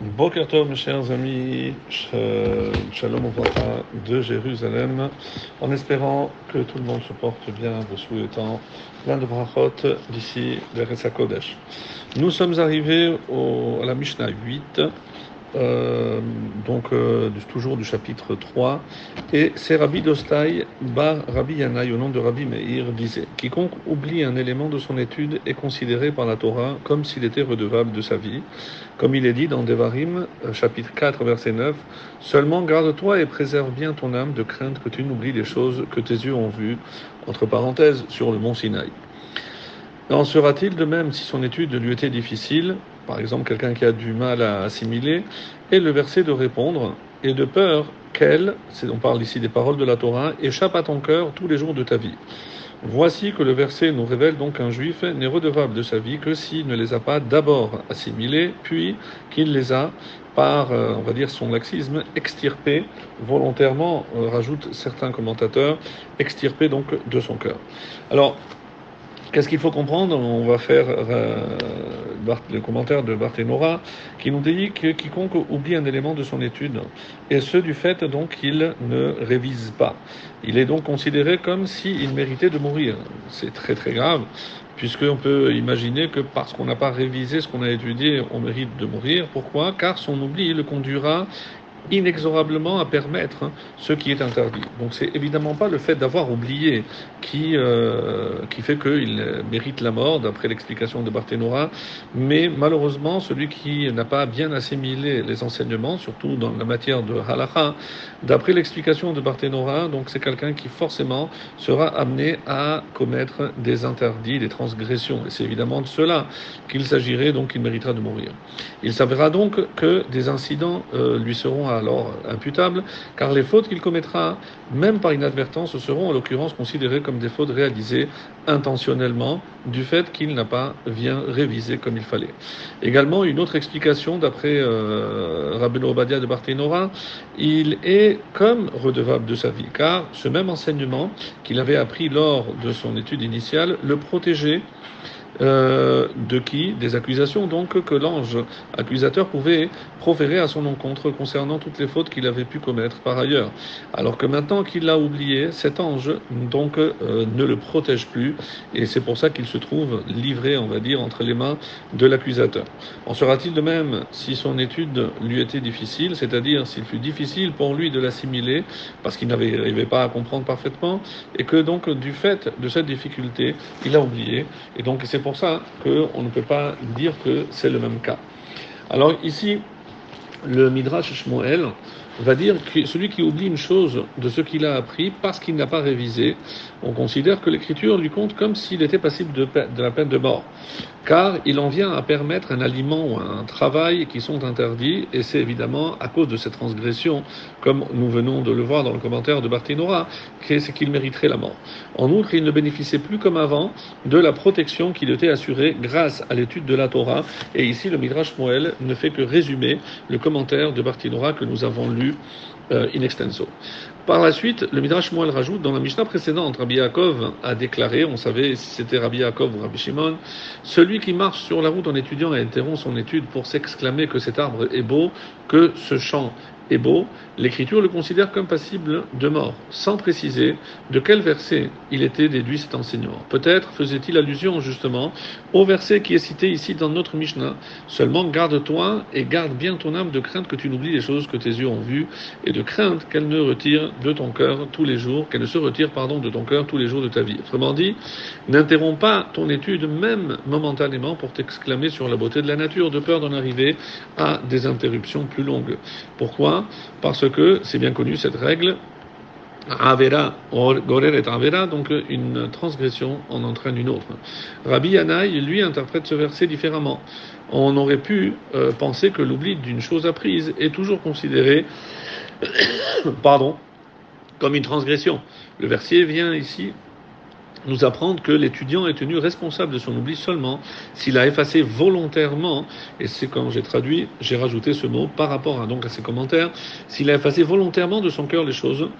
Boker mes chers amis, Shalom Ouvracha de Jérusalem, en espérant que tout le monde se porte bien, vous souhaitant plein de brachot d'ici vers Kodesh. Nous sommes arrivés au, à la Mishnah 8, euh, donc euh, toujours du chapitre 3, et c'est Rabbi Dostai bar Rabbi Yanaï au nom de Rabbi Meir disait Quiconque oublie un élément de son étude est considéré par la Torah comme s'il était redevable de sa vie, comme il est dit dans Devarim, euh, chapitre 4, verset 9 Seulement garde-toi et préserve bien ton âme de crainte que tu n'oublies les choses que tes yeux ont vues, entre parenthèses, sur le mont Sinaï. En sera-t-il de même si son étude lui était difficile? Par exemple quelqu'un qui a du mal à assimiler, et le verset de répondre, et de peur qu'elle, on parle ici des paroles de la Torah, échappe à ton cœur tous les jours de ta vie. Voici que le verset nous révèle donc qu'un juif n'est redevable de sa vie que s'il ne les a pas d'abord assimilés, puis qu'il les a, par, euh, on va dire, son laxisme, extirpés volontairement, euh, rajoutent certains commentateurs, extirpés donc de son cœur. Alors, Qu'est-ce qu'il faut comprendre? On va faire euh, le commentaire de Barthénora qui nous dit que quiconque oublie un élément de son étude, et ce du fait donc qu'il ne révise pas. Il est donc considéré comme s'il méritait de mourir. C'est très très grave, puisqu'on peut imaginer que parce qu'on n'a pas révisé ce qu'on a étudié, on mérite de mourir. Pourquoi? Car son oubli le conduira inexorablement à permettre hein, ce qui est interdit. Donc c'est évidemment pas le fait d'avoir oublié qui, euh, qui fait qu'il mérite la mort, d'après l'explication de Barthénora, mais malheureusement celui qui n'a pas bien assimilé les enseignements, surtout dans la matière de halakha, d'après l'explication de Barthénora, donc c'est quelqu'un qui forcément sera amené à commettre des interdits, des transgressions, et c'est évidemment de cela qu'il s'agirait, donc il méritera de mourir. Il s'avérera donc que des incidents euh, lui seront alors imputables, car les fautes qu'il commettra, même par inadvertance, seront en l'occurrence considérées comme des fautes réalisées intentionnellement du fait qu'il n'a pas bien révisé comme il fallait. Également, une autre explication d'après euh, Obadia de Barthénora, il est comme redevable de sa vie, car ce même enseignement qu'il avait appris lors de son étude initiale le protégeait euh, de qui Des accusations donc que l'ange accusateur pouvait proférer à son encontre concernant toutes les fautes qu'il avait pu commettre par ailleurs. Alors que maintenant qu'il l'a oublié, cet ange donc euh, ne le protège plus et c'est pour ça qu'il se trouve livré, on va dire, entre les mains de l'accusateur. En sera-t-il de même si son étude lui était difficile, c'est-à-dire s'il fut difficile pour lui de l'assimiler parce qu'il n'arrivait pas à comprendre parfaitement et que donc du fait de cette difficulté, il a oublié et donc pour pour ça qu'on ne peut pas dire que c'est le même cas. Alors ici, le Midrash Shmuel va dire que celui qui oublie une chose de ce qu'il a appris parce qu'il n'a pas révisé, on considère que l'écriture lui compte comme s'il était passible de, la peine de mort. Car il en vient à permettre un aliment ou un travail qui sont interdits, et c'est évidemment à cause de cette transgression, comme nous venons de le voir dans le commentaire de Barthénora, qu'il mériterait la mort. En outre, il ne bénéficiait plus comme avant de la protection qui lui était assurée grâce à l'étude de la Torah, et ici le Midrash Moël ne fait que résumer le commentaire de Barthénora que nous avons lu euh, in extenso. Par la suite, le Midrash Moël rajoute, dans la Mishnah précédente, Rabbi Yaakov a déclaré, on savait si c'était Rabbi Yaakov ou Rabbi Shimon, qui marche sur la route en étudiant et interrompt son étude pour s'exclamer que cet arbre est beau, que ce champ est beau, l'Écriture le considère comme passible de mort, sans préciser de quel verset il était déduit cet enseignement. Peut-être faisait-il allusion justement au verset qui est cité ici dans notre Mishnah. Seulement garde-toi et garde bien ton âme de crainte que tu n'oublies les choses que tes yeux ont vues et de crainte qu'elle ne retire de ton cœur tous les jours, qu'elle ne se retire pardon de ton cœur tous les jours de ta vie. Autrement dit, n'interromps pas ton étude même momentanément pour t'exclamer sur la beauté de la nature de peur d'en arriver à des interruptions plus longues. Pourquoi? Parce que c'est bien connu cette règle. Avera, Gorer et Avera, donc une transgression en entraîne une autre. Rabbi Yanaï, lui, interprète ce verset différemment. On aurait pu euh, penser que l'oubli d'une chose apprise est toujours considéré, comme une transgression. Le verset vient ici nous apprendre que l'étudiant est tenu responsable de son oubli seulement s'il a effacé volontairement, et c'est quand j'ai traduit, j'ai rajouté ce mot par rapport à, donc à ses commentaires, s'il a effacé volontairement de son cœur les choses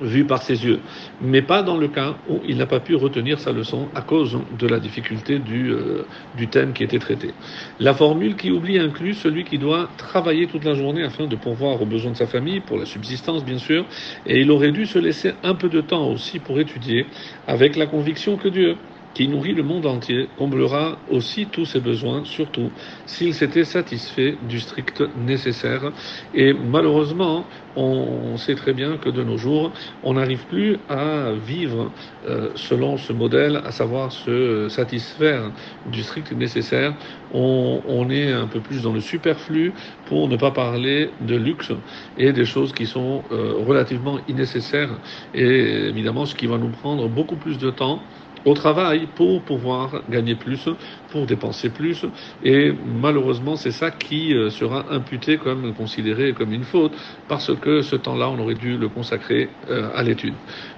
vu par ses yeux, mais pas dans le cas où il n'a pas pu retenir sa leçon à cause de la difficulté du, euh, du thème qui était traité. La formule qui oublie inclut celui qui doit travailler toute la journée afin de pourvoir aux besoins de sa famille, pour la subsistance bien sûr, et il aurait dû se laisser un peu de temps aussi pour étudier, avec la conviction que Dieu, qui nourrit le monde entier, comblera aussi tous ses besoins, surtout s'il s'était satisfait du strict nécessaire. Et malheureusement, on sait très bien que de nos jours, on n'arrive plus à vivre euh, selon ce modèle, à savoir se satisfaire du strict nécessaire. On, on, est un peu plus dans le superflu pour ne pas parler de luxe et des choses qui sont euh, relativement innécessaires et évidemment ce qui va nous prendre beaucoup plus de temps au travail pour pouvoir gagner plus, pour dépenser plus. Et malheureusement, c'est ça qui euh, sera imputé comme considéré comme une faute, parce que ce temps-là, on aurait dû le consacrer euh, à l'étude.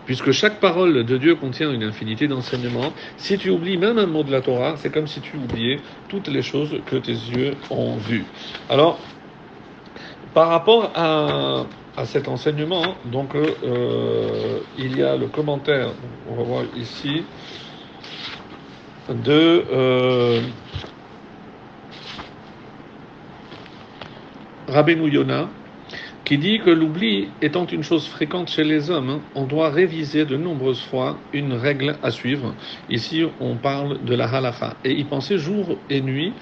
Puisque chaque parole de Dieu contient une infinité d'enseignements, si tu oublies même un mot de la Torah, c'est comme si tu oubliais toutes les choses que tes yeux ont vues. Alors, par rapport à, à cet enseignement, donc euh, il y a le commentaire, on va voir ici, de euh, Rabbeinu qui dit que l'oubli étant une chose fréquente chez les hommes, on doit réviser de nombreuses fois une règle à suivre. Ici, on parle de la halacha et y penser jour et nuit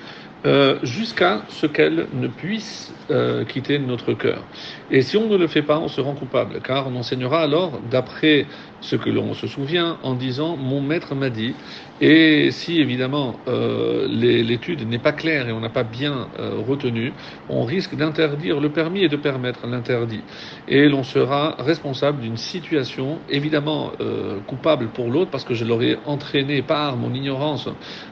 euh, jusqu'à ce qu'elle ne puisse euh, quitter notre cœur. Et si on ne le fait pas, on se rend coupable, car on enseignera alors d'après ce que l'on se souvient en disant mon maître m'a dit. Et si évidemment euh, l'étude n'est pas claire et on n'a pas bien euh, retenu, on risque d'interdire le permis et de permettre l'interdit. Et l'on sera responsable d'une situation évidemment euh, coupable pour l'autre parce que je l'aurais entraîné par mon ignorance,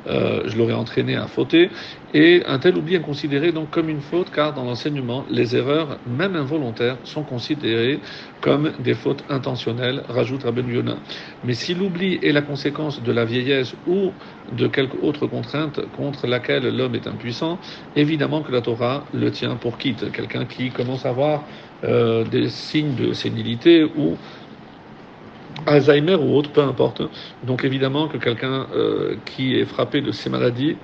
je l'aurais entraîné à fauter. Et un tel oubli est considéré donc comme une faute car dans l'enseignement, les erreurs, même involontaires, sont considérées comme des fautes intentionnelles, rajoute Rabbi Yonah. Mais si l'oubli est la conséquence de la vieillesse ou de quelque autre contrainte contre laquelle l'homme est impuissant, évidemment que la Torah le tient pour quitte. Quelqu'un qui commence à avoir euh, des signes de sénilité ou Alzheimer ou autre, peu importe. Donc évidemment que quelqu'un euh, qui est frappé de ces maladies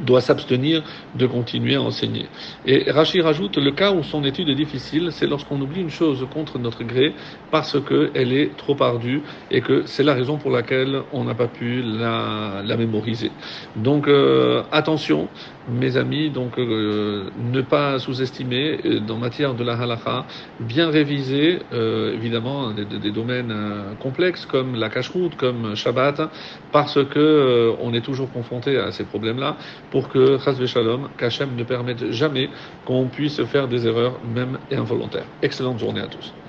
doit s'abstenir de continuer à enseigner. Et Rachid rajoute, le cas où son étude est difficile, c'est lorsqu'on oublie une chose contre notre gré parce qu'elle est trop ardue et que c'est la raison pour laquelle on n'a pas pu la, la mémoriser. Donc euh, attention, mes amis, donc euh, ne pas sous-estimer euh, dans matière de la halakha, bien réviser euh, évidemment des, des domaines euh, complexes comme la cache-route, comme Shabbat, parce que euh, on est toujours confronté à ces problèmes-là pour que, Chazve Shalom, qu'Hachem ne permette jamais qu'on puisse faire des erreurs, même involontaires. Excellente journée à tous.